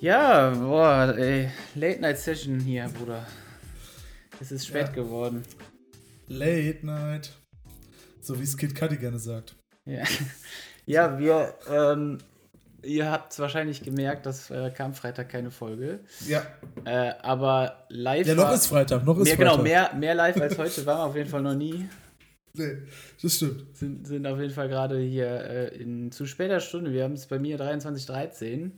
Ja, boah, ey. Late Night Session hier, Bruder. Es ist spät Ja. geworden. Late Night. So wie es Kid Cudi gerne sagt. Ja, ja wir, ähm, ihr habt wahrscheinlich gemerkt, dass äh, kam Freitag keine Folge. Ja. Äh, aber live. Ja, noch war- ist Freitag, noch ist mehr, Freitag. Genau, mehr, mehr live als heute war auf jeden Fall noch nie. Nee, das stimmt. Sind, sind auf jeden Fall gerade hier äh, in zu später Stunde. Wir haben es bei mir 23.13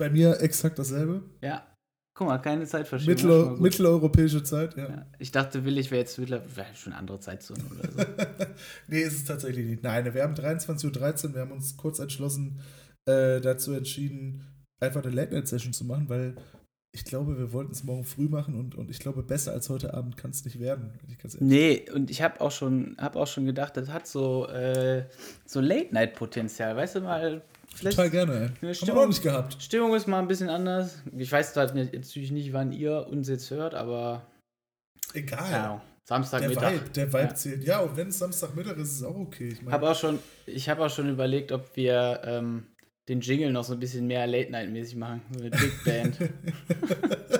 Bei mir exakt dasselbe. Ja. Guck mal, keine Zeitverschiebung. schon Mittel, mitteleuropäische Zeit, ja. Ja. Ich dachte, will ich wäre jetzt mittlerweile schon eine andere Zeitzone oder so. nee, ist es tatsächlich nicht. Nein, wir haben 23.13 Uhr, wir haben uns kurz entschlossen, äh, dazu entschieden, einfach eine Late-Night-Session zu machen, weil ich glaube, wir wollten es morgen früh machen und, und ich glaube, besser als heute Abend kann es nicht werden. Nee, und ich habe auch schon, habe auch schon gedacht, das hat so, äh, so Late-Night-Potenzial. Weißt du mal, vielleicht Total gerne, ey. Ja, Haben wir Stimmung- auch nicht gehabt. Stimmung ist mal ein bisschen anders. Ich weiß halt natürlich nicht, wann ihr uns jetzt hört, aber Egal. keine Ahnung, der Samstagmittag. Vibe, der Vibe Ja. zählt. Ja, und wenn es Samstagmittag ist, ist es auch okay. Ich meine, Hab auch schon, ich habe auch schon überlegt, ob wir ähm, den Jingle noch so ein bisschen mehr Late-Night-mäßig machen. So eine Big Band.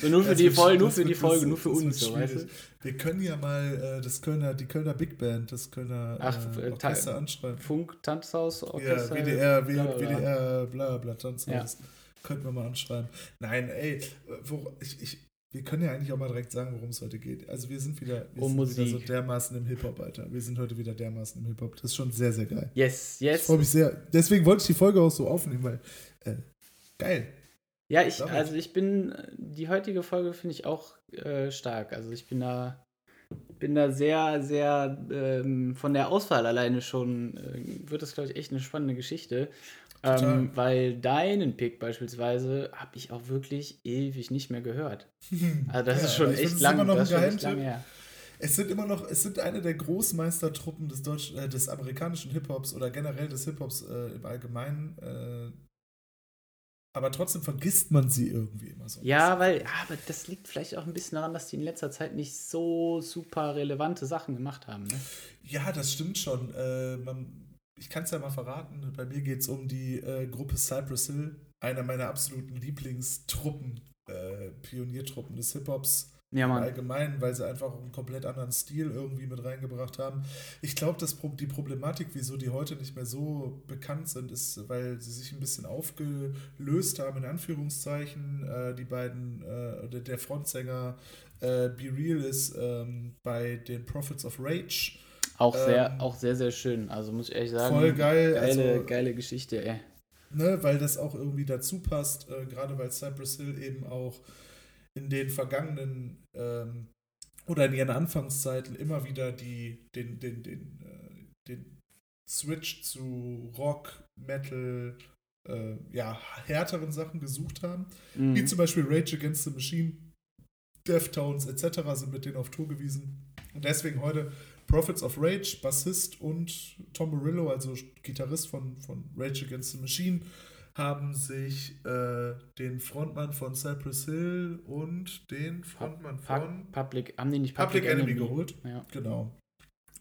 so nur für Das die Folge, nur für die Folge, nur für uns, so, weißt du? schwierig. Wir können ja mal äh, das Kölner, die Kölner Big Band, das Kölner Ach, äh, äh, Orchester anschreiben. Funk, Tanzhaus, Ja, Orchester. WDR, bla, bla, bla. WDR, bla bla, Tanzhaus. Ja. Könnten wir mal anschreiben. Nein, ey, wo, ich, ich, wir können ja eigentlich auch mal direkt sagen, worum es heute geht. Also wir sind wieder, wir Um sind wieder so dermaßen im Hip-Hop, Alter. Wir sind heute wieder dermaßen im Hip-Hop. Das ist schon sehr, sehr geil. Yes, Ich yes. freue mich sehr. Deswegen wollte ich die Folge auch so aufnehmen, weil äh, geil. Ja, ich, Damit. also ich bin, die heutige Folge finde ich auch äh, stark. Also ich bin da, bin da sehr, sehr ähm, von der Auswahl alleine schon, äh, wird das, glaube ich, echt eine spannende Geschichte. Ähm, weil deinen Pick beispielsweise habe ich auch wirklich ewig nicht mehr gehört. Also das Ja, ist schon echt lang, immer noch das ist echt lang her. Es sind immer noch, es sind eine der Großmeistertruppen des deutschen, äh, des amerikanischen Hip-Hops oder generell des Hip-Hops äh, im Allgemeinen. Äh, aber trotzdem vergisst man sie irgendwie immer so. Ja, weil, aber das liegt vielleicht auch ein bisschen daran, dass die in letzter Zeit nicht so super relevante Sachen gemacht haben. Ne? Ja, das stimmt schon. Äh, man, ich kann es ja mal verraten. Bei mir geht es um die äh, Gruppe Cypress Hill, einer meiner absoluten Lieblingstruppen, äh, Pioniertruppen des Hip-Hops. Ja, im Mann. Allgemeinen, weil sie einfach einen komplett anderen Stil irgendwie mit reingebracht haben. Ich glaube, dass die Problematik, wieso die heute nicht mehr so bekannt sind, ist, weil sie sich ein bisschen aufgelöst haben, in Anführungszeichen. Äh, die beiden, äh, der- der Frontsänger äh, Be Real ist ähm, bei den Prophets of Rage. Auch sehr, Ähm, auch sehr, sehr schön. Also muss ich ehrlich sagen. Voll geil. Geile, also, geile Geschichte, ey. ne, weil das auch irgendwie dazu passt, äh, gerade weil Cypress Hill eben auch in den vergangenen ähm, oder in ihren Anfangszeiten immer wieder die, den, den, den, äh, den Switch zu Rock, Metal, äh, ja, härteren Sachen gesucht haben. Mhm. Wie zum Beispiel Rage Against the Machine, Deftones etc. sind mit denen auf Tour gewesen. Und deswegen heute Prophets of Rage, Bassist und Tom Morello, also Gitarrist von, von Rage Against the Machine, haben sich äh, den Frontmann von Cypress Hill und den Frontmann von Pu- Public, haben die nicht Public Enemy geholt. Ja, Genau.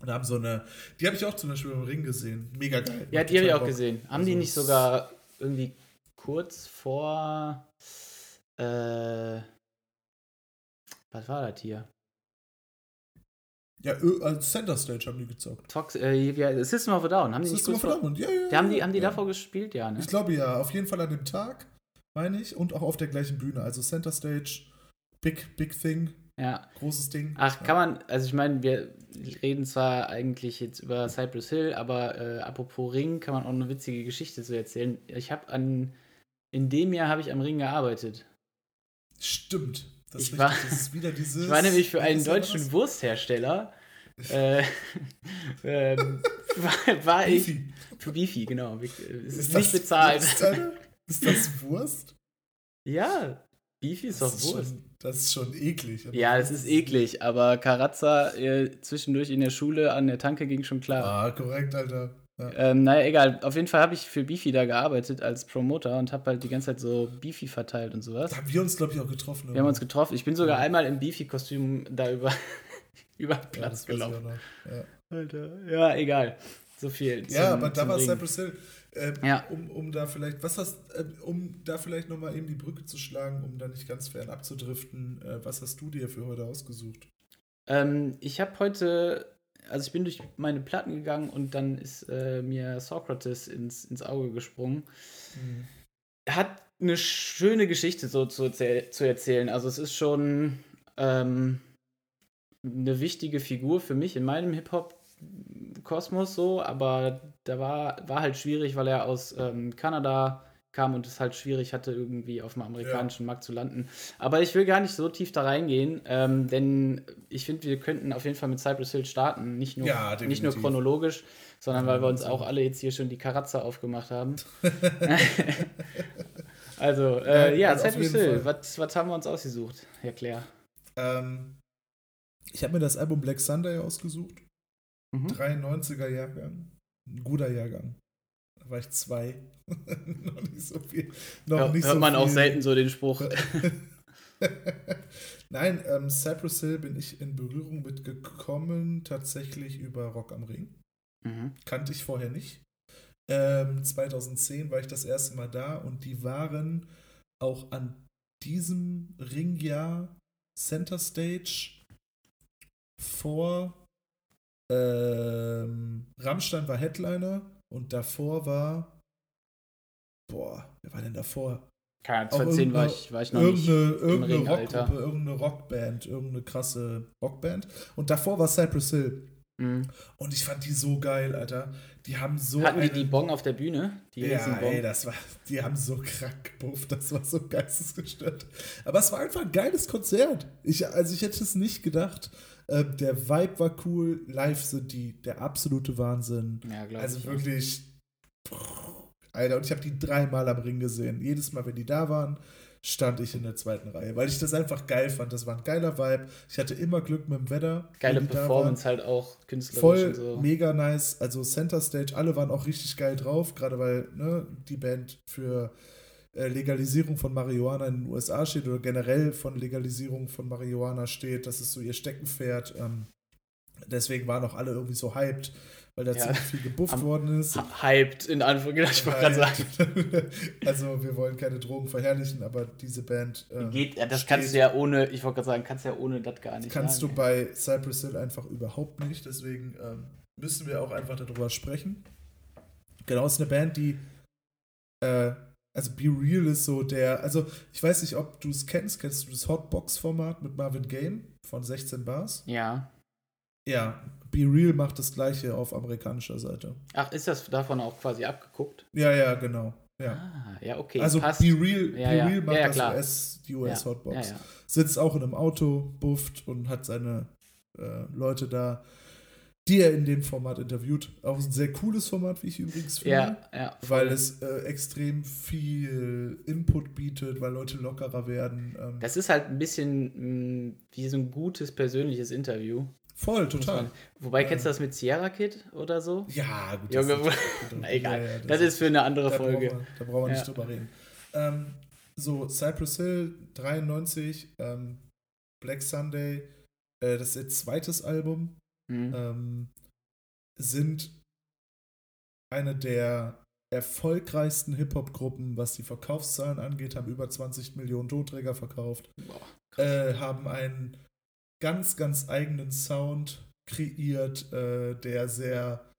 Und haben so eine, die habe ich auch zum Beispiel im Ring gesehen. Mega geil. ja die habe ich auch Bock. gesehen. Haben Also die nicht sogar irgendwie kurz vor. Äh, was war das hier? Ja, ö- als Center Stage haben die gezockt. Tox, äh, ja, System of a Down. Haben die nicht System of a. Down. Ja, ja, Die haben die, ja, haben die ja. davor gespielt, ja, ne? Ich glaube ja, auf jeden Fall an dem Tag, meine ich, und auch auf der gleichen Bühne. Also Center Stage, Big, Big Thing, Ja. großes Ding. Ach, ja. kann man, also ich meine, wir reden zwar eigentlich jetzt über Cypress Hill, aber äh, apropos Ring, kann man auch eine witzige Geschichte zu erzählen. Ich habe an, in dem Jahr habe ich am Ring gearbeitet. Stimmt. Das Ich ist war- richtig, das ist wieder dieses. Ich war nämlich für einen deutschen? Wursthersteller. äh, ähm, war, war ich. Beefy. Für Beefy, genau. Es ist, Ist nicht das bezahlt. Wurst, Alter? ist das Wurst? Ja, Beefy ist doch Das ist, Wurst. schon, das ist schon eklig. Ja, das ist eklig, aber Karazza äh, zwischendurch in der Schule an der Tanke ging schon klar. Ah, korrekt, Alter. Ja. Ähm, naja, egal. Auf jeden Fall habe ich für Beefy da gearbeitet als Promoter und habe halt die ganze Zeit so Beefy verteilt und sowas. Da haben wir uns, glaube ich, auch getroffen. Wir haben uns getroffen. Ich bin sogar einmal im Beefy-Kostüm da über, über den ja, Platz ich gelaufen. Ja. Alter. Ja, egal. So viel. Zum, ja, aber da war Cypress Hill. Äh, ja. um, um da vielleicht, was hast, äh, um da vielleicht nochmal eben die Brücke zu schlagen, um da nicht ganz fern abzudriften, äh, was hast du dir für heute ausgesucht? Ähm, ich habe heute, also ich bin durch meine Platten gegangen und dann ist äh, mir Socrates ins, ins Auge gesprungen. Mhm. Hat eine schöne Geschichte so zu, zu erzählen. Also es ist schon ähm, eine wichtige Figur für mich in meinem Hip-Hop-Kosmos so, aber da war, war halt schwierig, weil er aus ähm, Kanada kam und es halt schwierig hatte, irgendwie auf dem amerikanischen ja. Markt zu landen. Aber ich will gar nicht so tief da reingehen, ähm, denn ich finde, wir könnten auf jeden Fall mit Cypress Hill starten. Nicht nur, ja, nicht nur chronologisch, sondern weil wir uns auch alle jetzt hier schon die Karatze aufgemacht haben. also, äh, ja, also Cypress Hill, was, was haben wir uns ausgesucht, Herr Claire? Ähm, ich habe mir das Album Black Sunday ausgesucht. Mhm. 93er Jahrgang. Ein guter Jahrgang. Da war ich zwei. noch nicht so viel. Noch ja, nicht hört so man viel. auch selten so den Spruch. Nein, ähm, Cypress Hill bin ich in Berührung mitgekommen, tatsächlich über Rock am Ring. Mhm. Kannte ich vorher nicht. Ähm, 2010 war ich das erste Mal da und die waren auch an diesem Ringjahr Center Stage vor ähm, Rammstein war Headliner und davor war boah, wer war denn davor? Keine 2010 war ich, war ich noch irgendeine, nicht irgendeine Rockgruppe, irgendeine Rockband, irgendeine krasse Rockband. Und davor war Cypress Hill. Mhm. Und ich fand die so geil, Alter. Die haben so. Hatten die die Bong auf der Bühne? Die ja, ey, das war. Die haben so krank gebufft, das war so geistesgestört. Aber es war einfach ein geiles Konzert. Ich, also ich hätte es nicht gedacht. Äh, der Vibe war cool. Live sind die der absolute Wahnsinn. Ja, also wirklich. Alter, und ich habe die dreimal am Ring gesehen. Jedes Mal, wenn die da waren, stand ich in der zweiten Reihe, weil ich das einfach geil fand. Das war ein geiler Vibe. Ich hatte immer Glück mit dem Wetter. Geile Performance halt auch künstlerisch. Voll so. mega nice. Also Center Stage, alle waren auch richtig geil drauf, gerade weil ne, die Band für Legalisierung von Marihuana in den USA steht oder generell von Legalisierung von Marihuana steht. Das ist so ihr Steckenpferd. Ähm, deswegen waren auch alle irgendwie so hyped weil da ja. ziemlich viel gebufft worden ist. Hyped, in Anführungszeichen, ich wollte gerade sagen. also, wir wollen keine Drogen verherrlichen, aber diese Band. Ähm, Geht, das kannst du ja ohne, ich wollte gerade sagen, kannst du ja ohne das gar nicht. Kannst sagen, du bei Cypress Hill einfach überhaupt nicht, deswegen ähm, müssen wir auch einfach darüber sprechen. Genau, es ist eine Band, die. Äh, also Be Real ist so der, also ich weiß nicht, ob du es kennst, kennst du das Hotbox-Format mit Marvin Game von 16 Bars? Ja. Ja, Be Real macht das gleiche auf amerikanischer Seite. Ach, ist das davon auch quasi abgeguckt? Ja, ja, genau. Ja, ah, ja okay. Also Passt. Be Real, ja, Be Real ja. macht ja, das US, die US Hotbox. Sitzt auch in einem Auto, bufft und hat seine äh, Leute da, die er in dem Format interviewt. Auch ein sehr cooles Format, wie ich übrigens finde. Ja, ja. Weil es äh, extrem viel Input bietet, weil Leute lockerer werden. Ähm. Das ist halt ein bisschen mh, mm, wie so ein gutes persönliches Interview. Voll, total. Wobei, kennst du das mit Sierra Kid oder so? Ja, gut. Junge, Na, egal. Ja, das, das, ist für eine andere da Folge. Brauchen wir, da brauchen wir ja. nicht drüber reden. Ähm, so, Cypress Hill 93, ähm, Black Sunday, äh, das ist ihr zweites Album, mhm. ähm, sind eine der erfolgreichsten Hip-Hop-Gruppen, was die Verkaufszahlen angeht, haben über 20 Millionen Tonträger verkauft, Boah, äh, haben einen ganz, ganz eigenen Sound kreiert, äh, der sehr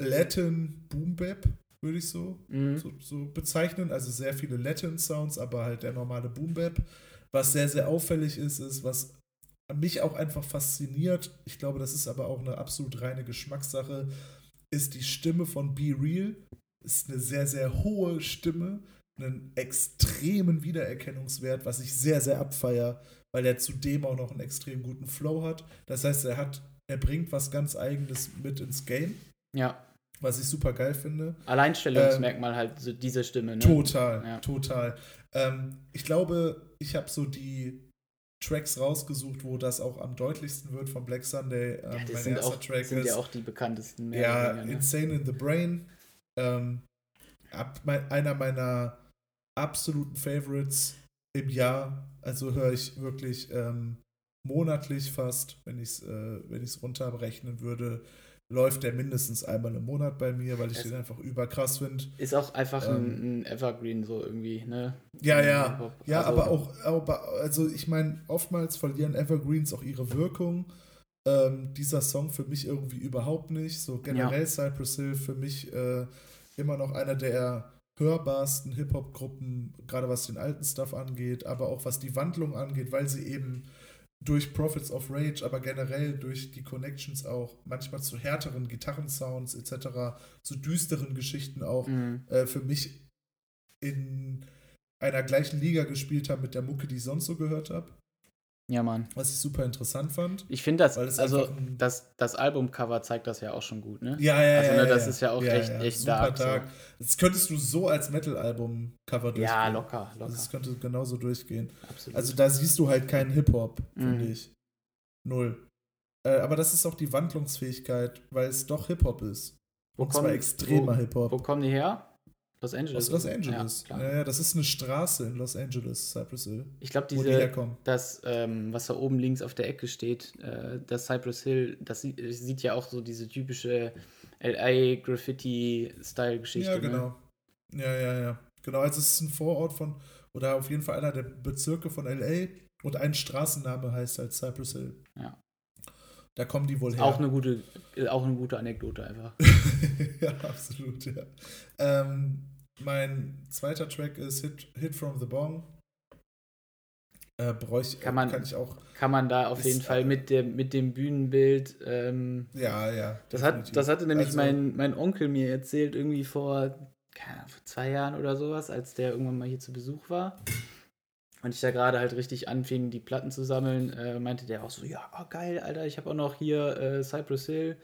Latin Boom Bap, würde ich so, mhm. so, so, bezeichnen. Also sehr viele Latin Sounds, aber halt der normale Boom Bap. Was sehr, sehr auffällig ist, ist, was mich auch einfach fasziniert, ich glaube, das ist aber auch eine absolut reine Geschmackssache, ist die Stimme von Be Real. Ist eine sehr, sehr hohe Stimme, einen extremen Wiedererkennungswert, was ich sehr, sehr abfeier, weil er zudem auch noch einen extrem guten Flow hat. Das heißt, er hat, er bringt was ganz Eigenes mit ins Game. Ja. Was ich super geil finde. Alleinstellungsmerkmal ähm, halt so diese Stimme. Ne? Total, ja. total. Ähm, ich glaube, ich habe so die Tracks rausgesucht, wo das auch am deutlichsten wird von Black Sunday. Ähm, ja, das sind, auch, Track sind ist, ja auch die bekanntesten. Mehr ja, weniger, ne? Insane in the Brain. Ähm, ab, mein, einer meiner absoluten Favorites im Jahr. Also höre ich wirklich ähm, monatlich fast, wenn ich es äh, runterrechnen würde, läuft der mindestens einmal im Monat bei mir, weil ich Es- den einfach überkrass finde. Ist auch einfach Ähm. ein, Evergreen so irgendwie, ne? Ja, ja. Hip-Hop. Ja, Also, aber auch, aber, also ich meine, oftmals verlieren Evergreens auch ihre Wirkung. Ähm, dieser Song für mich irgendwie überhaupt nicht. So generell Cypress Hill für mich äh, immer noch einer der hörbarsten Hip-Hop-Gruppen, gerade was den alten Stuff angeht, aber auch was die Wandlung angeht, weil sie eben durch Prophets of Rage, aber generell durch die Connections auch manchmal zu härteren Gitarrensounds etc., zu düsteren Geschichten auch Mhm. äh, für mich in einer gleichen Liga gespielt haben mit der Mucke, die ich sonst so gehört habe. Ja, Mann. Was ich super interessant fand. Ich finde das, also das, das Albumcover zeigt das ja auch schon gut, ne? Ja, ja, Also, ja. ne, ja, das ja. ist ja auch echt- echt super dark, so. dark. Das könntest du so als Metal-Album-Cover durchgehen. Ja, locker, locker. Also das könnte genauso durchgehen. Absolut. Also da siehst du halt keinen Hip-Hop, finde Mhm. ich. Null. Äh, aber das ist auch die Wandlungsfähigkeit, weil es doch Hip-Hop ist. wo Und zwar extremer Hip-Hop. wo kommen die her? Los Angeles. Aus Los? Angeles. Ja, Ja, das ist eine Straße in Los Angeles, Cypress Hill, Ich glaube, die diese, herkommen. das, ähm, was da oben links auf der Ecke steht, äh, das Cypress Hill, das sieht, sieht ja auch so diese typische LA-Graffiti-Style-Geschichte. Ja, genau. Ja, ja, ja. Genau, also es ist ein Vorort von, oder auf jeden Fall einer der Bezirke von LA und ein Straßenname heißt halt Cypress Hill. Ja. Da kommen die wohl Ne? her. Auch eine gute, auch eine gute Anekdote einfach. ja, absolut, ja. Ähm, mein zweiter Track ist Hit, Hit from the Bong. Äh, bräuch, Kann man- kann ich auch, Kann man da auf Ist, jeden Fall äh, mit dem, mit dem Bühnenbild ähm, ja, ja. Das, hat, das hatte nämlich Also- mein, mein Onkel mir erzählt, irgendwie vor, keine Ahnung, vor zwei Jahren oder sowas, als der irgendwann mal hier zu Besuch war. Und ich da gerade halt richtig anfing, die Platten zu sammeln, äh, meinte der auch so, ja, oh, geil, Alter, ich habe auch noch hier äh, Cypress Hill.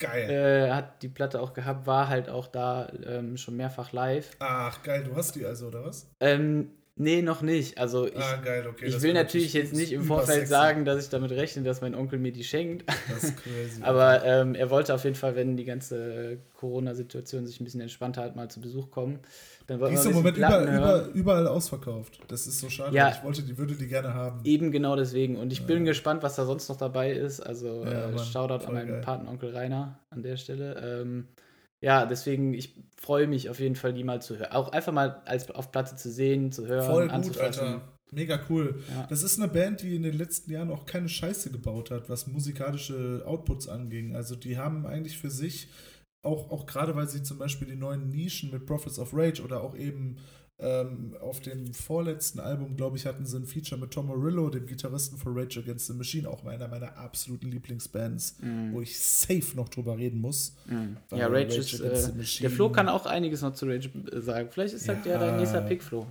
Geil. Äh, hat die Platte auch gehabt, war halt auch da ähm, schon mehrfach live. Ach, geil, du hast die also, oder was? Ähm, nee, noch nicht. Also ich, ah, geil, okay. ich will natürlich jetzt nicht im Vorfeld übersexy. sagen, dass ich damit rechne, dass mein Onkel mir die schenkt. Das ist crazy. Aber ähm, er wollte auf jeden Fall, wenn die ganze Corona-Situation sich ein bisschen entspannter hat, mal zu Besuch kommen. Dann Die wollten ist im Moment bisschen Platten überall, ausverkauft. Das ist so schade. Ja. Ich wollte, die würde die gerne haben. Eben genau deswegen. Und ich bin Ja. gespannt, was da sonst noch dabei ist. Also Ja, äh, Shoutout an meinen geil. Patenonkel Rainer an der Stelle. Ähm, ja, deswegen, ich freue mich auf jeden Fall, die mal zu hören. Auch einfach mal als auf Platte zu sehen, zu hören, Voll gut. Alter. Mega cool. Ja. Das ist eine Band, die in den letzten Jahren auch keine Scheiße gebaut hat, was musikalische Outputs anging. Also die haben eigentlich für sich, auch, auch gerade weil sie zum Beispiel die neuen Nischen mit Prophets of Rage oder auch eben ähm, auf dem vorletzten Album, glaube ich, hatten sie ein Feature mit Tom Morello, dem Gitarristen von Rage Against the Machine, auch einer meiner absoluten Lieblingsbands, Mhm. wo ich safe noch drüber reden muss. Weil Ja, Rage Rage ist. Against Äh, the Machine- der Flo kann auch einiges noch zu Rage äh, sagen. Vielleicht ist das ja Ja. dein nächster Pick, Flo.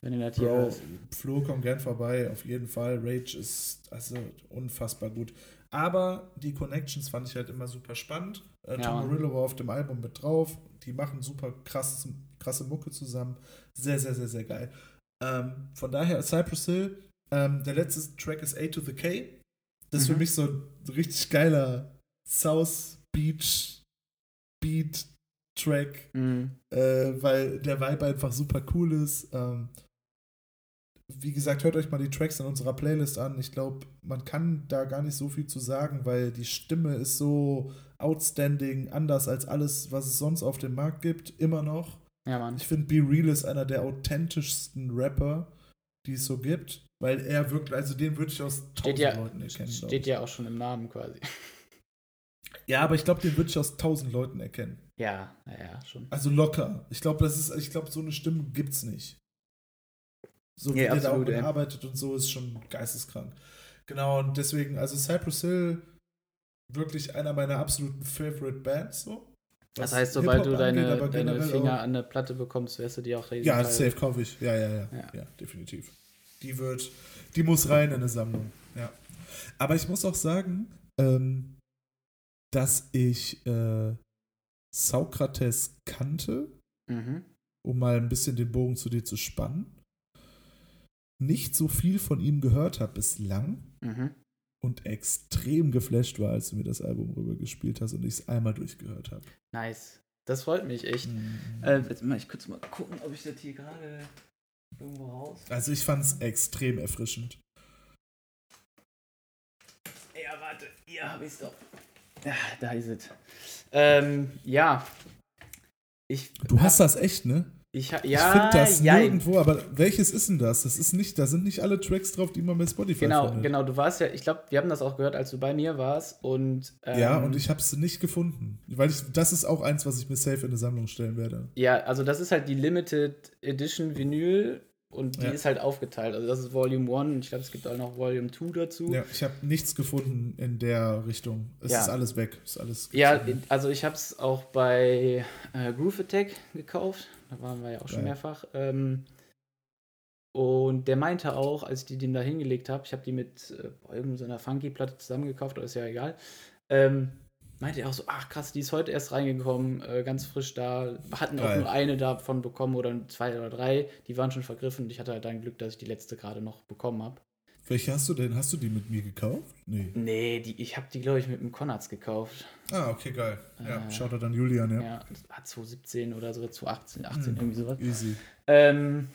Wenn du das hier Bro. Flo, komm gern vorbei, auf jeden Fall. Rage ist also unfassbar gut. Aber die Connections fand ich halt immer super spannend. Äh, Ja, Tom Mann. Morello war auf dem Album mit drauf. Die machen super krasses, krasse Mucke zusammen. Sehr, sehr, sehr, sehr geil. Ähm, von daher, Cypress Hill, ähm, der letzte Track ist A to the K. Das ist für Mhm. mich so ein richtig geiler South Beach Beat Track Mhm. äh, weil der Vibe einfach super cool ist. Ähm, wie gesagt, hört euch mal die Tracks in unserer Playlist an. Ich glaube, man kann da gar nicht so viel zu sagen, weil die Stimme ist so outstanding, anders als alles, was es sonst auf dem Markt gibt, immer noch. Ja, Mann. Ich finde, Be Real ist einer der authentischsten Rapper, die es so gibt, weil er wirklich, also den würde ich aus tausend ja, Leuten erkennen. steht ja auch schon im Namen quasi. ja, aber ich glaube, den würde ich aus tausend Leuten erkennen. Ja, naja, schon. Also locker. Ich glaube, das ist, ich glaube, so eine Stimme gibt's nicht. So wie Ja, der da auch ey. arbeitet und so ist schon geisteskrank. Genau, und deswegen, also Cypress Hill, wirklich einer meiner absoluten Favorite Bands. So. Das heißt, sobald du deine, angeht, deine Finger auch- an der Platte bekommst, wirst du die auch Ja, Fall- safe kaufe ich. Ja, ja, ja, Ja. ja. definitiv. Die wird, die muss rein in eine Sammlung. Ja. Aber ich muss auch sagen, ähm, dass ich äh, Sokrates kannte, Mhm. um mal ein bisschen den Bogen zu dir zu spannen, nicht so viel von ihm gehört habe bislang Mhm. und extrem geflasht war, als du mir das Album rüber gespielt hast und ich es einmal durchgehört habe. Nice. Das freut mich echt. Äh, jetzt mal, ich kurz mal gucken, ob ich das hier gerade irgendwo raus. Also ich fand es extrem erfrischend. Ja, warte, hier habe ich es doch. Ja, da ist es. Ähm, ja. Ich du hast das echt, ne? Ich, ja, ich finde das ja, nirgendwo, aber welches ist denn das? Das ist nicht, da sind nicht alle Tracks drauf, die man bei Spotify genau, findet. Genau, du warst ja, ich glaube, wir haben das auch gehört, als du bei mir warst und ähm, ja, und ich habe es nicht gefunden, weil ich, das ist auch eins, was ich mir safe in eine Sammlung stellen werde. Ja, also das ist halt die Limited Edition Vinyl und die ja. ist halt aufgeteilt. Also das ist Volume 1 ich glaube, es gibt auch noch Volume 2 dazu. Ja, ich habe nichts gefunden in der Richtung. Es ja. ist alles weg. Ist alles ja, also ich habe es auch bei äh, Groove Attack gekauft. Da waren wir ja auch schon ja. mehrfach. Ähm, und der meinte auch, als ich die dem da hingelegt habe, ich habe die mit äh, irgendeiner Funky-Platte zusammengekauft, aber ist ja egal. Ähm, meinte er auch so, ach krass, die ist heute erst reingekommen, äh, ganz frisch da. Wir hatten Geil. auch nur eine davon bekommen oder zwei oder drei. Die waren schon vergriffen und ich hatte halt dann Glück, dass ich die letzte gerade noch bekommen habe. Welche hast du denn? Hast du die mit mir gekauft? Nee. Nee, die, ich habe die, glaube ich, mit dem Konrads gekauft. Ah, okay, geil. Ja, äh, schaut dann Julian, ja. Ja, hat 2017 oder so, 2018, 18, hm, irgendwie sowas. Easy. Ähm,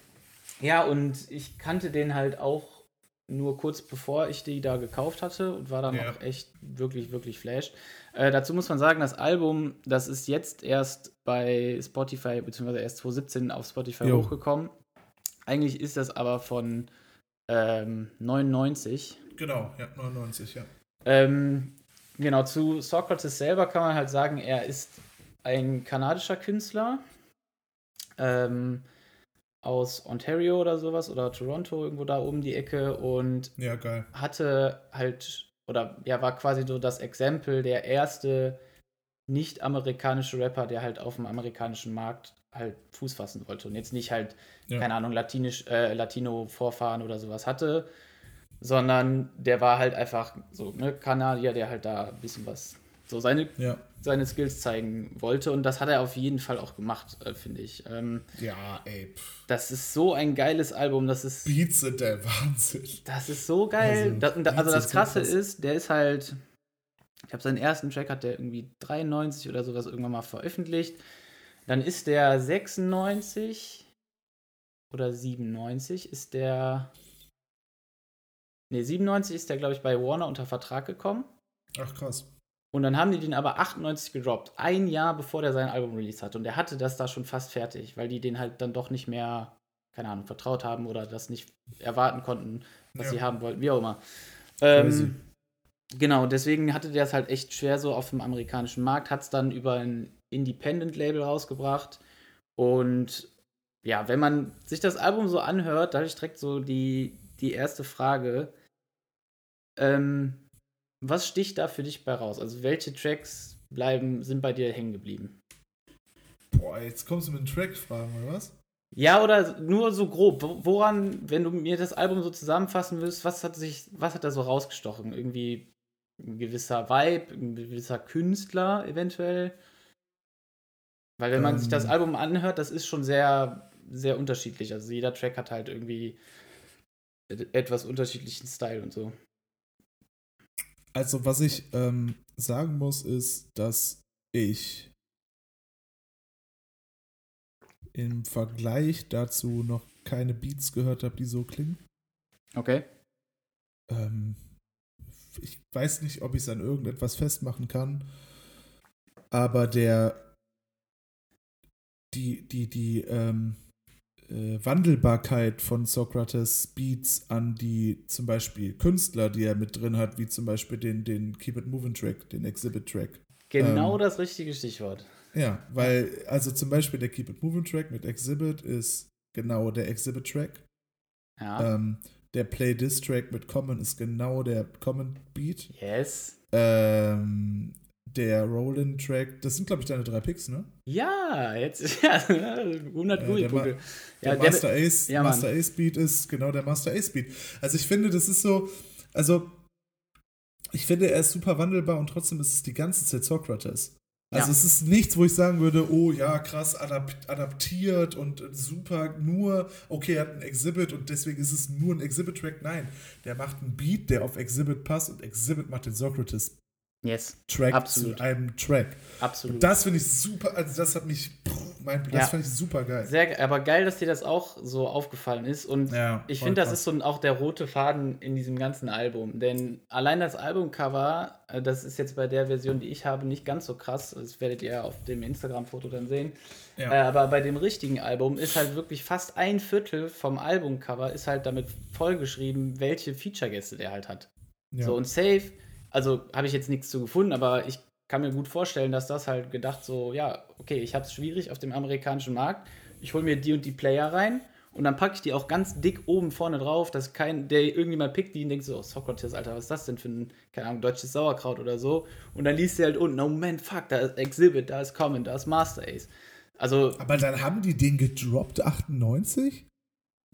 ja, und ich kannte den halt auch nur kurz bevor ich die da gekauft hatte und war dann ja. auch echt wirklich, wirklich flash. Äh, dazu muss man sagen, das Album, das ist jetzt erst bei Spotify, beziehungsweise erst 2017 auf Spotify jo. hochgekommen. Eigentlich ist das aber von ähm, 99. Genau, ja, 99, ja. Ähm, genau, zu Socrates selber kann man halt sagen, er ist ein kanadischer Künstler. Ähm, aus Ontario oder sowas oder Toronto, irgendwo da oben die Ecke und ja, hatte halt, oder ja, war quasi so das Exempel, der erste nicht-amerikanische Rapper, der halt auf dem amerikanischen Markt halt Fuß fassen wollte und jetzt nicht halt, ja. keine Ahnung, Latinisch, äh, Latino-Vorfahren oder sowas hatte, sondern der war halt einfach so, ne, Kanadier, der halt da ein bisschen was so seine, ja. seine Skills zeigen wollte. Und das hat er auf jeden Fall auch gemacht, äh, finde ich. Ähm, ja, ey. Pff. Das ist so ein geiles Album. Das ist. Beats sind der Wahnsinn. Das ist so geil. Also, das, also das Krasse so ist, der ist halt. Ich habe seinen ersten Track hat der irgendwie 93 oder sowas irgendwann mal veröffentlicht. Dann ist der 96 oder 97 ist der. Ne, 97 ist der, glaube ich, bei Warner unter Vertrag gekommen. Ach krass. Und dann haben die den aber 98 gedroppt, ein Jahr bevor der sein Album release hatte. Und er hatte das da schon fast fertig, weil die den halt dann doch nicht mehr, keine Ahnung, vertraut haben oder das nicht erwarten konnten, was ja. sie haben wollten, wie auch immer. Ähm, genau, deswegen hatte der es halt echt schwer so auf dem amerikanischen Markt, hat es dann über ein Independent-Label rausgebracht. Und ja, wenn man sich das Album so anhört, da habe ich direkt so die, die erste Frage. Ähm, was sticht da für dich bei raus? Also welche Tracks bleiben, sind bei dir hängen geblieben? Boah, jetzt kommst du mit Track-Fragen, oder was? Ja, oder nur so grob. Woran, wenn du mir das Album so zusammenfassen willst, was hat sich, was hat da so rausgestochen? Irgendwie ein gewisser Vibe, ein gewisser Künstler eventuell? Weil wenn man ähm, sich das ähm. Album anhört, das ist schon sehr, sehr unterschiedlich. Also jeder Track hat halt irgendwie etwas unterschiedlichen Style und so. Also, was ich ähm, sagen muss, ist, dass ich im Vergleich dazu noch keine Beats gehört habe, die so klingen. Okay. Ähm, ich weiß nicht, ob ich es an irgendetwas festmachen kann, aber der die, die, die, ähm, äh, Wandelbarkeit von Socrates Beats an die zum Beispiel Künstler, die er mit drin hat, wie zum Beispiel den, den Keep It Moving Track, den Exhibit Track. Genau ähm, das richtige Stichwort. Ja, weil, also zum Beispiel der Keep It Moving Track mit Exhibit ist genau der Exhibit Track. Ja. Ähm, der Play This Track mit Common ist genau der Common Beat. Yes. Ähm, der Roland-Track, das sind, glaube ich, deine drei Picks, ne? Ja, jetzt ja, 100 ja, Gummipunkte. Der, der, Master, Ace, ja, Master Ace Beat ist genau der Master Ace Beat. Also ich finde, das ist so, also ich finde, er ist super wandelbar und trotzdem ist es die ganze Zeit Socrates. Also ja. es ist nichts, wo ich sagen würde, oh ja, krass adaptiert und super nur, okay, er hat ein Exhibit und deswegen ist es nur ein Exhibit-Track. Nein, der macht einen Beat, der auf Exhibit passt und Exhibit macht den Socrates yes. Track Absolut. zu einem Track. Absolut. Und das finde ich super, also das hat mich mein, das Ja. fand ich super geil. Sehr, aber geil, dass dir das auch so aufgefallen ist. Und Ja, ich finde, das ist so auch der rote Faden in diesem ganzen Album. Denn allein das Albumcover, äh, das ist jetzt bei der Version, die ich habe, nicht ganz so krass. Das werdet ihr auf dem Instagram-Foto dann sehen. Ja. Äh, aber bei dem richtigen Album ist halt wirklich fast ein Viertel vom Albumcover ist halt damit vollgeschrieben, welche Feature-Gäste der halt hat. So und Safe, also habe ich jetzt nichts zu gefunden, aber ich kann mir gut vorstellen, dass das halt gedacht so, ja, okay, ich habe es schwierig auf dem amerikanischen Markt. Ich hole mir die und die Player rein und dann packe ich die auch ganz dick oben vorne drauf, dass kein, der irgendjemand pickt die und denkt so, oh, Socrates, Alter, was ist das denn für ein, keine Ahnung, deutsches Sauerkraut oder so. Und dann liest du halt unten, oh Moment, fuck, da ist Exhibit, da ist Common, da ist Master Ace. Also Aber dann haben die den gedroppt, 98?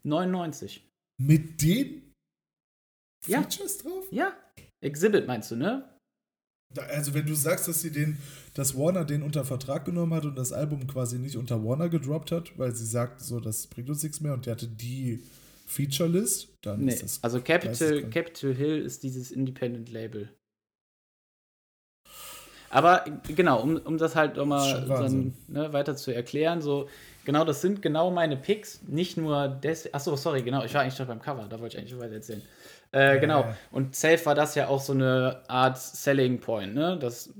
99. Mit den Ja. Features drauf? Ja, Exhibit meinst du, ne? Also wenn du sagst, dass sie den, dass Warner den unter Vertrag genommen hat und das Album quasi nicht unter Warner gedroppt hat, weil sie sagt, so, das bringt uns nichts mehr und der hatte die Feature-List, dann Nee, ist das also Capital. Capitol Hill ist dieses Independent Label. Aber genau, um, um das halt nochmal dann, ne, weiter zu erklären, so, genau, das sind genau meine Picks, nicht nur deswegen, achso, sorry, genau, ich war eigentlich schon beim Cover, da wollte ich eigentlich weiter erzählen. Äh, Ja, genau, ja. und Safe war das ja auch so eine Art Selling Point, ne, das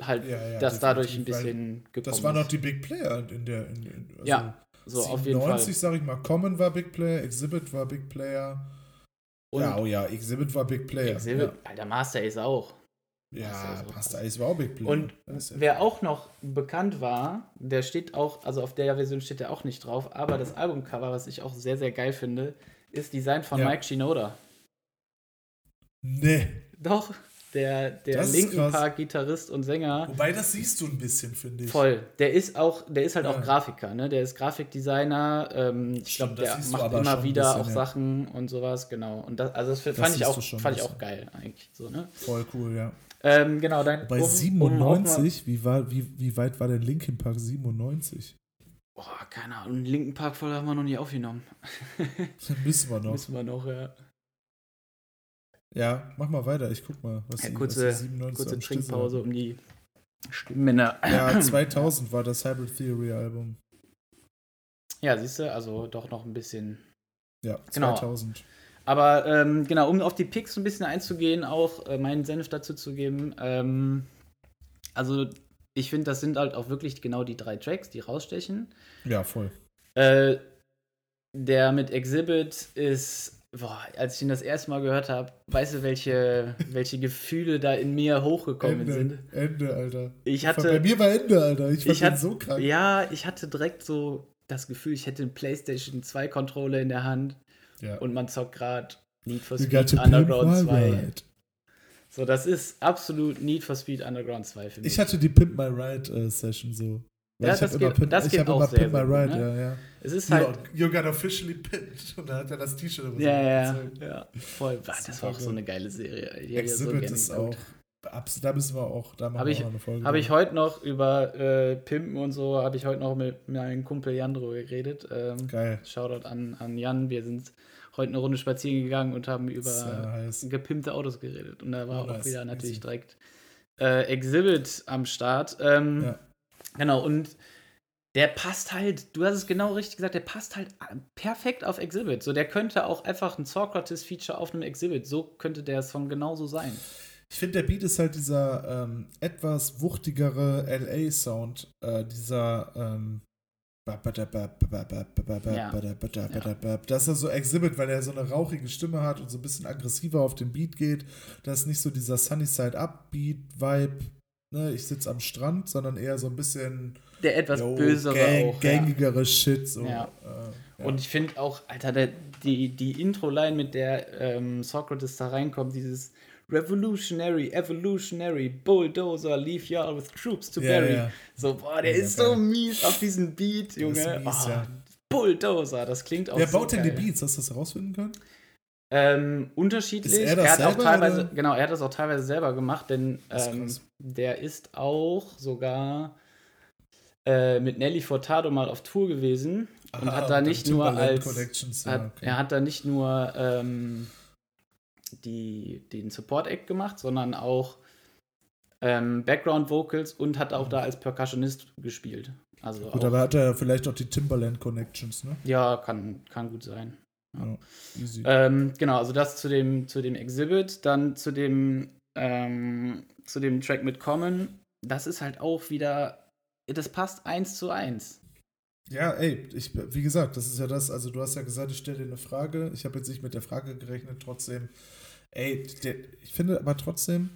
halt, Ja, ja, das dadurch ein bisschen gekommen Das waren ist. noch die Big Player in der. In, in, also Ja, so auf jeden Fall. 97, sag ich mal, Common war Big Player, Exhibit war Big Player. Und ja, oh ja, Exhibit war Big Player. Exhibit, Alter, Master Ace auch. Ja, ja ja Pasta Eis war auch Big Player. Und ja- wer auch noch bekannt war, der steht auch, also auf der Version steht er auch nicht drauf, aber das Albumcover, was ich auch sehr, sehr geil finde, ist Design von Ja. Mike Shinoda. Nee. Doch, der, der Das ist Linken krass. Park Gitarrist und Sänger. Wobei, das siehst du ein bisschen, finde ich. Voll. Der ist auch, der ist halt Ja. auch Grafiker, ne? Der ist Grafikdesigner. Ähm, ich glaube, das der macht immer wieder bisschen, auch ja. Sachen und sowas, genau. Und das, also das fand ich auch, fand ich auch geil, eigentlich. So, ne? Voll cool, ja. Ähm, genau, dann. Bei um- um auch mal- 97, wie, war, wie, wie weit war denn Linkin Park 97? Boah, keine Ahnung. Linken Park voll haben wir noch nie aufgenommen. Müssen wir noch. Müssen wir noch, ja. Ja, mach mal weiter, ich guck mal, was Ja, die- kurze- was die 97 Kurze Trinkpause, um die Stimmbänder. Ja, 2000 war das Hybrid Theory Album. Ja, siehst du, also doch noch ein bisschen. Ja, Genau. 2000. Aber ähm, genau, um auf die Picks ein bisschen einzugehen, auch äh, meinen Senf dazu zu geben. Ähm, also, ich finde, das sind halt auch wirklich genau die drei Tracks, die rausstechen. Ja, voll. Äh, der mit Exhibit ist, boah, als ich ihn das erste Mal gehört habe, weißt du, welche, welche Gefühle da in mir hochgekommen sind? Ende, Ende, Alter. Ich Bei hatte, mir war Ende, Alter. Ich fand ich hatte, so krank. ja, ich hatte direkt so das Gefühl, ich hätte einen PlayStation 2 Controller in der Hand Ja. und man zockt gerade Need for Speed Underground my 2. ride. So, das ist absolut Need for Speed Underground 2 für mich. Ich hatte die Pimp My Ride äh, Session so. Weil Ja, ich das geht- Pimp, das ich geht hab auch immer sehr, Pimp My Ride, ne? ja, ja. es ist halt. you got officially pimped. Und dann hat er das T-Shirt immer so Ja, ja, gezogen. ja. Voll. Ah, das war auch so eine geile Serie. Ich ja so Exhibit gerne ist auch. Da müssen wir auch, da machen Hab wir ich- eine Folge. Habe ich heute noch über äh, Pimpen und so, habe ich heute noch mit meinem Kumpel Jan drüber geredet. Ähm, Geil. Shoutout an, an Jan. Wir sind heute eine Runde spazieren gegangen und haben Das über heiß. gepimpte Autos geredet. Und da war Oh, auch nice. wieder natürlich direkt äh, Exhibit am Start. Ähm, Ja. Genau, und der passt halt, du hast es genau richtig gesagt, der passt halt perfekt auf Exhibit. So, der könnte auch einfach ein Socrates-Feature auf einem Exhibit. So könnte der Song genauso sein. Ich finde, der Beat ist halt dieser ähm, etwas wuchtigere LA-Sound. Äh, dieser. Ähm, das ist ja so Exhibit, weil er so eine rauchige Stimme hat und so ein bisschen aggressiver auf den Beat geht. Das ist nicht so dieser Sunny Ne, ich sitze am Strand, sondern eher so ein bisschen Der etwas yo, bösere gang, auch. Ja. gängigere Shit. So. Ja. Äh, ja. Und ich finde auch, Alter, der, die, die Intro-Line, mit der ähm, Socrates da reinkommt, dieses Revolutionary, Evolutionary, Bulldozer, leave y'all with troops to Ja, bury. ja. So, boah, der Ja, ist so mies auf diesen Beat, Junge. ist mies, oh, ja. Bulldozer, das klingt auch Wer so baut denn geil. die Beats? Hast du das herausfinden können? Ähm, unterschiedlich. Ist er das hat auch selber, teilweise, oder? genau, er hat das auch teilweise selber gemacht, denn ist ähm, der ist auch sogar äh, mit Nelly Furtado mal auf Tour gewesen und Ah, hat da und nicht nur als ja, hat, okay. er hat da nicht nur ähm, die, den Support Act gemacht, sondern auch ähm, Background Vocals und hat auch Mhm. da als Percussionist gespielt. Also Gut, auch, aber hat er vielleicht auch die Timberland Connections, ne? ja, kann, kann gut sein. Ja. Ähm, genau, also das zu dem, zu dem Exhibit, dann zu dem, ähm, zu dem Track mit Common. Das ist halt auch wieder, das passt eins zu eins. Ja, ey, ich, wie gesagt, das ist ja das, also du hast ja gesagt, ich stelle dir eine Frage. Ich habe jetzt nicht mit der Frage gerechnet, trotzdem, ey, der, ich finde aber trotzdem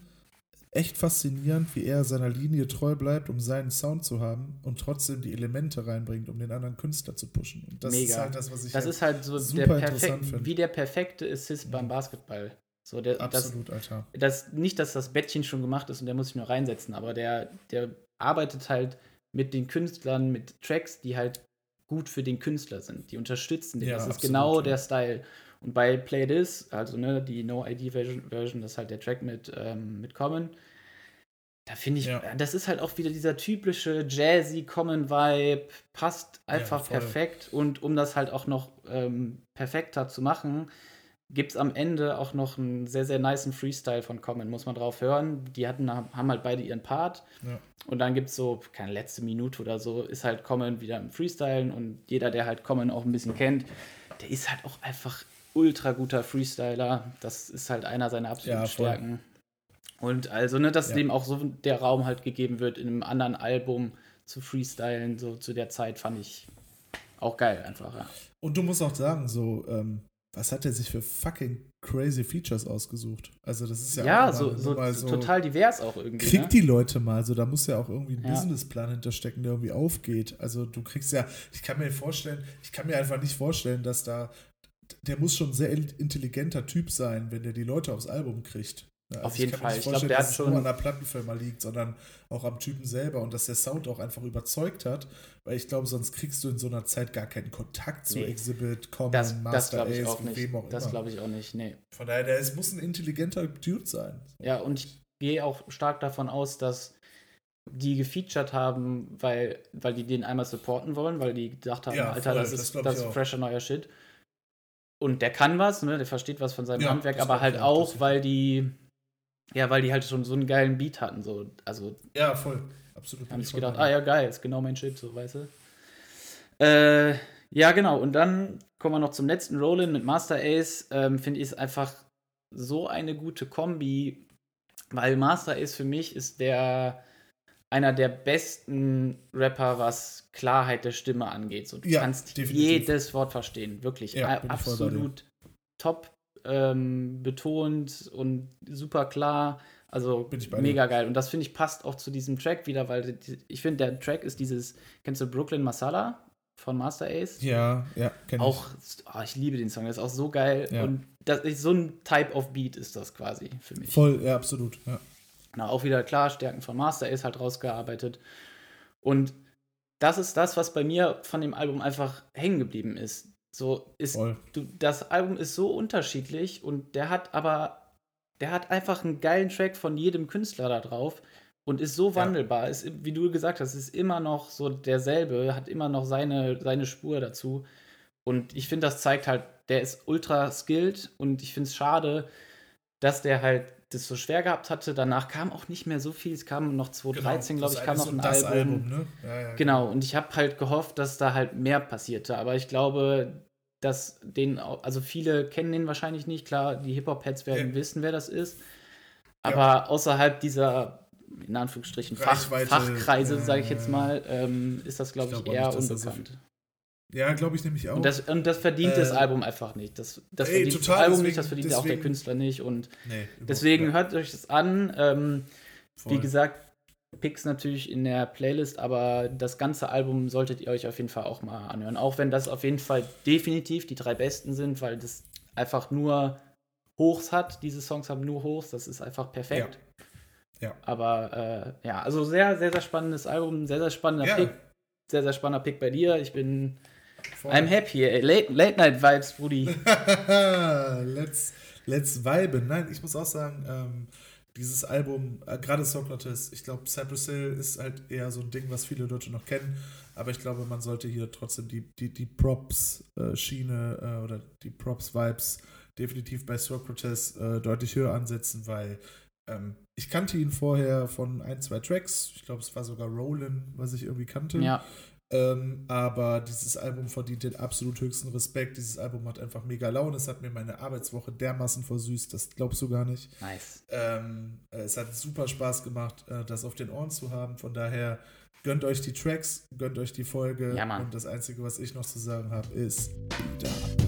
echt faszinierend, wie er seiner Linie treu bleibt, um seinen Sound zu haben und trotzdem die Elemente reinbringt, um den anderen Künstler zu pushen. Und das Mega. ist halt das, was ich Das halt ist halt so der super interessant perfekt, finde. wie der perfekte Assist beim Mhm. Basketball. So, der, das, absolut, Alter. das, nicht, dass das Bettchen schon gemacht ist und der muss sich nur reinsetzen, aber der, der arbeitet halt mit den Künstlern, mit Tracks, die halt gut für den Künstler sind. Die unterstützen den. Ja, das ist absolut, genau ja. der Style. Und bei Play This, also ne, die No-ID-Version, Version, das ist halt der Track mit, ähm, mit Common. Da finde ich, Ja. das ist halt auch wieder dieser typische Jazzy Common-Vibe, passt einfach voll. perfekt. Und um das halt auch noch ähm, perfekter zu machen, gibt es am Ende auch noch einen sehr, sehr niceen Freestyle von Common, muss man drauf hören. Die hatten, haben halt beide ihren Part. Ja. Und dann gibt es so, keine letzte Minute oder so, ist halt Common wieder im Freestylen und jeder, der halt Common auch ein bisschen kennt, der ist halt auch einfach ultra guter Freestyler. Das ist halt einer seiner absoluten Ja. Stärken. Und also, ne, dass Ja. dem auch so der Raum halt gegeben wird, in einem anderen Album zu freestylen, so zu der Zeit, fand ich auch geil einfach, ja. Und du musst auch sagen, so, ähm, was hat er sich für fucking crazy Features ausgesucht? Also, das ist ja, Ja, auch so, so, mal total divers auch irgendwie. Krieg ne? die Leute mal, so da muss ja auch irgendwie ein Ja. Businessplan hinterstecken, der irgendwie aufgeht. Also du kriegst ja, ich kann mir vorstellen, ich kann mir einfach nicht vorstellen, dass da, der muss schon ein sehr intelligenter Typ sein, wenn der die Leute aufs Album kriegt. Also Auf jeden Fall. nicht Ich glaub, vorstellen, der hat schon- nur an der Plattenfirma liegt, sondern auch am Typen selber und dass der Sound auch einfach überzeugt hat, weil ich glaube, sonst kriegst du in so einer Zeit gar keinen Kontakt zu Nee. Exhibit, Common, Das, das Master glaube ich Ace, auch nicht. wem auch Das glaube ich auch nicht, nee. Von daher, der ist, muss ein intelligenter Dude sein. Ja, und ich gehe auch stark davon aus, dass die gefeatured haben, weil, weil die den einmal supporten wollen, weil die gedacht haben, Ja, Alter, voll, das das ist, das auch. fresher neuer Shit. Und der kann was, ne? Der versteht was von seinem Ja, Handwerk, aber halt auch, weil die, ja, weil die halt schon so einen geilen Beat hatten. So. Also Ja, voll. Absolut. haben ich sich gedacht, ah ja, geil, ist genau mein Shit, so, weißt du. Äh, ja, genau. Und dann kommen wir noch zum letzten Roll-In mit Master Ace. Ähm, Finde ich es einfach so eine gute Kombi, weil Master Ace für mich ist der einer der besten Rapper, was Klarheit der Stimme angeht. So, du Ja, kannst definitiv. jedes Wort verstehen, wirklich. Ja, ich absolut top ähm, betont und super klar. Also ich mega geil. Und das finde ich passt auch zu diesem Track wieder, weil ich finde, der Track ist dieses, kennst du Brooklyn Masala von Master Ace? Ja, ja, kenn ich. Auch, ah, ich liebe den Song, der ist auch so geil. Ja. Und das ist so ein Type of Beat ist das quasi für mich. Voll, ja, absolut. Ja. Na, auch wieder klar, Stärken von Master Ace halt rausgearbeitet. Und das ist das, was bei mir von dem Album einfach hängen geblieben ist. So ist, du, das Album ist so unterschiedlich und der hat aber, der hat einfach einen geilen Track von jedem Künstler da drauf und ist so wandelbar. Ist, wie du gesagt hast, ist immer noch so derselbe, hat immer noch seine, seine Spur dazu. Und ich finde, das zeigt halt, der ist ultra skilled und ich finde es schade, dass der halt das so schwer gehabt hatte. Danach kam auch nicht mehr so viel. Es kam noch 2013, Genau, glaube ich, kam noch ein Album. Album, ne? Ja, ja, Genau, und ich habe halt gehofft, dass da halt mehr passierte. Aber ich glaube, dass den, also viele kennen den wahrscheinlich nicht. Klar, die Hip-Hop-Heads werden Ja. wissen, wer das ist. Aber außerhalb dieser, in Anführungsstrichen, Fach, Fachkreise, sage ich jetzt mal, ähm, ist das, glaube Ich ich, glaub eher nicht, unbekannt. Ja, glaube ich nämlich auch. Und das, und das verdient das Äh, Album einfach nicht. Das, das ey, verdient total, das Album deswegen- nicht, das verdient auch der deswegen- Künstler nicht. Und nee, deswegen nicht. hört euch das an. Ähm, wie gesagt, Picks natürlich in der Playlist, aber das ganze Album solltet ihr euch auf jeden Fall auch mal anhören. Auch wenn das auf jeden Fall definitiv die drei besten sind, weil das einfach nur Hochs hat. Diese Songs haben nur Hochs, das ist einfach perfekt. Ja. Ja. Aber äh, ja, also sehr, sehr, sehr spannendes Album, sehr, sehr spannender Ja. Pick. Sehr, sehr spannender Pick bei dir. Ich bin. Voll. I'm happy. ey. Late, Late Night Vibes, Brudi. let's, let's viben. Nein, ich muss auch sagen, ähm, dieses Album, äh, gerade Socrates, ich glaube, Cypress Hill ist halt eher so ein Ding, was viele Leute noch kennen. Aber ich glaube, man sollte hier trotzdem die, die, die Props-Schiene äh, oder die Props-Vibes definitiv bei Socrates äh, deutlich höher ansetzen, weil ähm, ich kannte ihn vorher von ein, zwei Tracks. Ich glaube, es war sogar Rollin, was ich irgendwie kannte. Ja. Ähm, aber dieses Album verdient den absolut höchsten Respekt. Dieses Album hat einfach mega Laune. Es hat mir meine Arbeitswoche dermaßen versüßt, das glaubst du gar nicht. Nice. Ähm, äh, es hat super Spaß gemacht, äh, das auf den Ohren zu haben. Von daher gönnt euch die Tracks, gönnt euch die Folge. Ja, Mann. Und das Einzige, was ich noch zu sagen habe, ist, down.